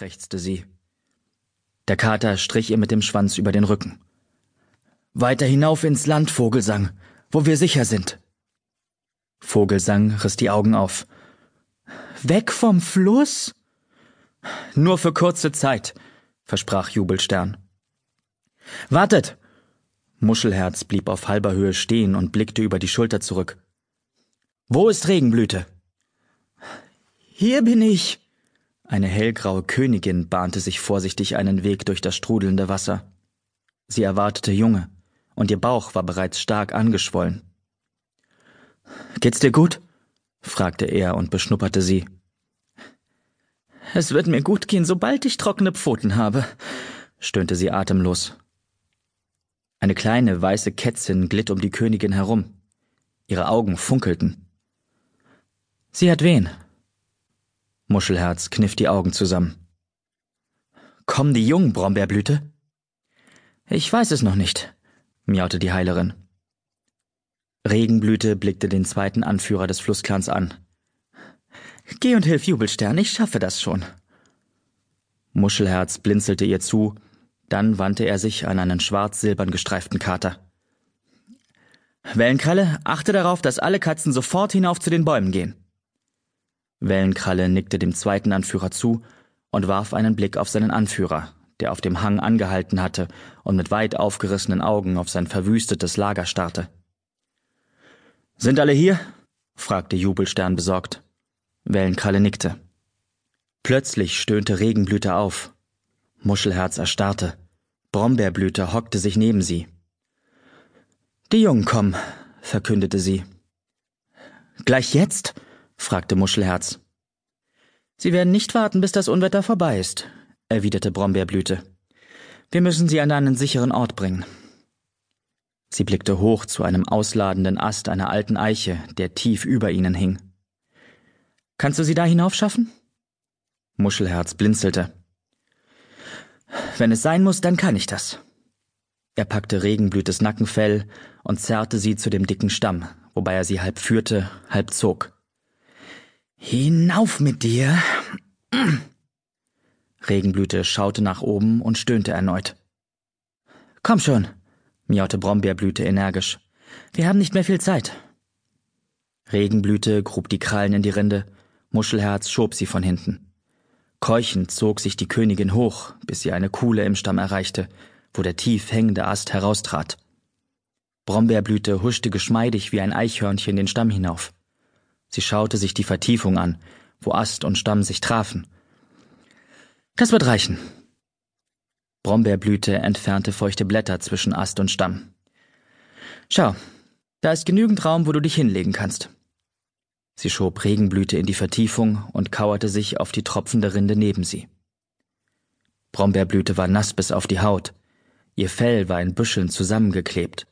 krächzte sie. Der Kater strich ihr mit dem Schwanz über den Rücken. Weiter hinauf ins Land, Vogelsang, wo wir sicher sind. Vogelsang riss die Augen auf. Weg vom Fluss? Nur für kurze Zeit, versprach Jubelstern. Wartet! Muschelherz blieb auf halber Höhe stehen und blickte über die Schulter zurück. Wo ist Regenblüte? Hier bin ich. Eine hellgraue Königin bahnte sich vorsichtig einen Weg durch das strudelnde Wasser. Sie erwartete Junge, und ihr Bauch war bereits stark angeschwollen. Geht's dir gut? fragte er und beschnupperte sie. Es wird mir gut gehen, sobald ich trockene Pfoten habe, stöhnte sie atemlos. Eine kleine weiße Kätzchen glitt um die Königin herum. Ihre Augen funkelten. Sie hat wen? Muschelherz kniff die Augen zusammen. Kommen die Jungen, Brombeerblüte? Ich weiß es noch nicht, miaute die Heilerin. Regenblüte blickte den zweiten Anführer des Flussclans an. Geh und hilf Jubelstern, ich schaffe das schon. Muschelherz blinzelte ihr zu, dann wandte er sich an einen schwarz-silbern gestreiften Kater. Wellenkralle, achte darauf, dass alle Katzen sofort hinauf zu den Bäumen gehen. Wellenkralle nickte dem zweiten Anführer zu und warf einen Blick auf seinen Anführer, der auf dem Hang angehalten hatte und mit weit aufgerissenen Augen auf sein verwüstetes Lager starrte. Sind alle hier? fragte Jubelstern besorgt. Wellenkralle nickte. Plötzlich stöhnte Regenblüte auf. Muschelherz erstarrte. Brombeerblüte hockte sich neben sie. Die Jungen kommen, verkündete sie. Gleich jetzt? Fragte Muschelherz. Sie werden nicht warten, bis das Unwetter vorbei ist, erwiderte Brombeerblüte. Wir müssen sie an einen sicheren Ort bringen. Sie blickte hoch zu einem ausladenden Ast einer alten Eiche, der tief über ihnen hing. Kannst du sie da hinaufschaffen? Muschelherz blinzelte. Wenn es sein muss, dann kann ich das. Er packte Regenblütes Nackenfell und zerrte sie zu dem dicken Stamm, wobei er sie halb führte, halb zog. Hinauf mit dir! Regenblüte schaute nach oben und stöhnte erneut. Komm schon, miaute Brombeerblüte energisch. Wir haben nicht mehr viel Zeit. Regenblüte grub die Krallen in die Rinde, Muschelherz schob sie von hinten. Keuchend zog sich die Königin hoch, bis sie eine Kuhle im Stamm erreichte, wo der tief hängende Ast heraustrat. Brombeerblüte huschte geschmeidig wie ein Eichhörnchen den Stamm hinauf. Sie schaute sich die Vertiefung an, wo Ast und Stamm sich trafen. Das wird reichen. Brombeerblüte entfernte feuchte Blätter zwischen Ast und Stamm. Schau, da ist genügend Raum, wo du dich hinlegen kannst. Sie schob Regenblüte in die Vertiefung und kauerte sich auf die tropfende Rinde neben sie. Brombeerblüte war nass bis auf die Haut. Ihr Fell war in Büscheln zusammengeklebt.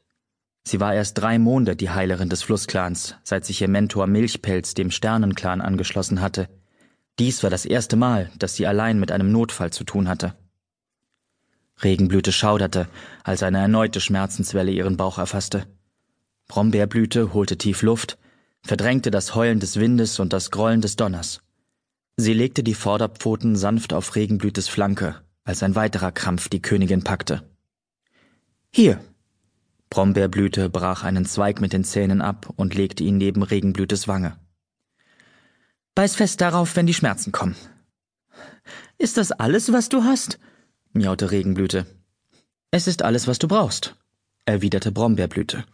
Sie war erst drei Monde die Heilerin des Flussclans, seit sich ihr Mentor Milchpelz dem Sternenclan angeschlossen hatte. Dies war das erste Mal, dass sie allein mit einem Notfall zu tun hatte. Regenblüte schauderte, als eine erneute Schmerzenswelle ihren Bauch erfasste. Brombeerblüte holte tief Luft, verdrängte das Heulen des Windes und das Grollen des Donners. Sie legte die Vorderpfoten sanft auf Regenblütes Flanke, als ein weiterer Krampf die Königin packte. Hier, Brombeerblüte brach einen Zweig mit den Zähnen ab und legte ihn neben Regenblütes Wange. Beiß fest darauf, wenn die Schmerzen kommen. Ist das alles, was du hast? miaute Regenblüte. Es ist alles, was du brauchst, erwiderte Brombeerblüte.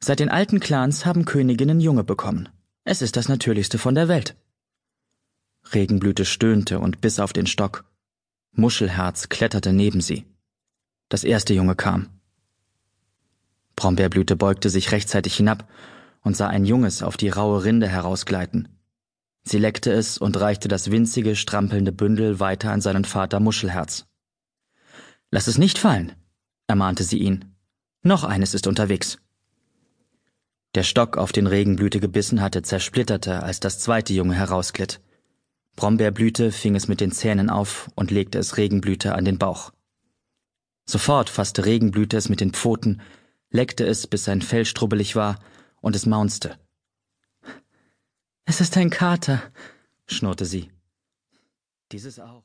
Seit den alten Clans haben Königinnen Junge bekommen. Es ist das Natürlichste von der Welt. Regenblüte stöhnte und biss auf den Stock. Muschelherz kletterte neben sie. Das erste Junge kam. Brombeerblüte beugte sich rechtzeitig hinab und sah ein Junges auf die raue Rinde herausgleiten. Sie leckte es und reichte das winzige, strampelnde Bündel weiter an seinen Vater Muschelherz. Lass es nicht fallen, ermahnte sie ihn. Noch eines ist unterwegs. Der Stock, auf den Regenblüte gebissen hatte, zersplitterte, als das zweite Junge herausglitt. Brombeerblüte fing es mit den Zähnen auf und legte es Regenblüte an den Bauch. Sofort fasste Regenblüte es mit den Pfoten leckte es, bis sein Fell strubbelig war, und es maunzte. Es ist ein Kater, schnurrte sie. Dieses auch.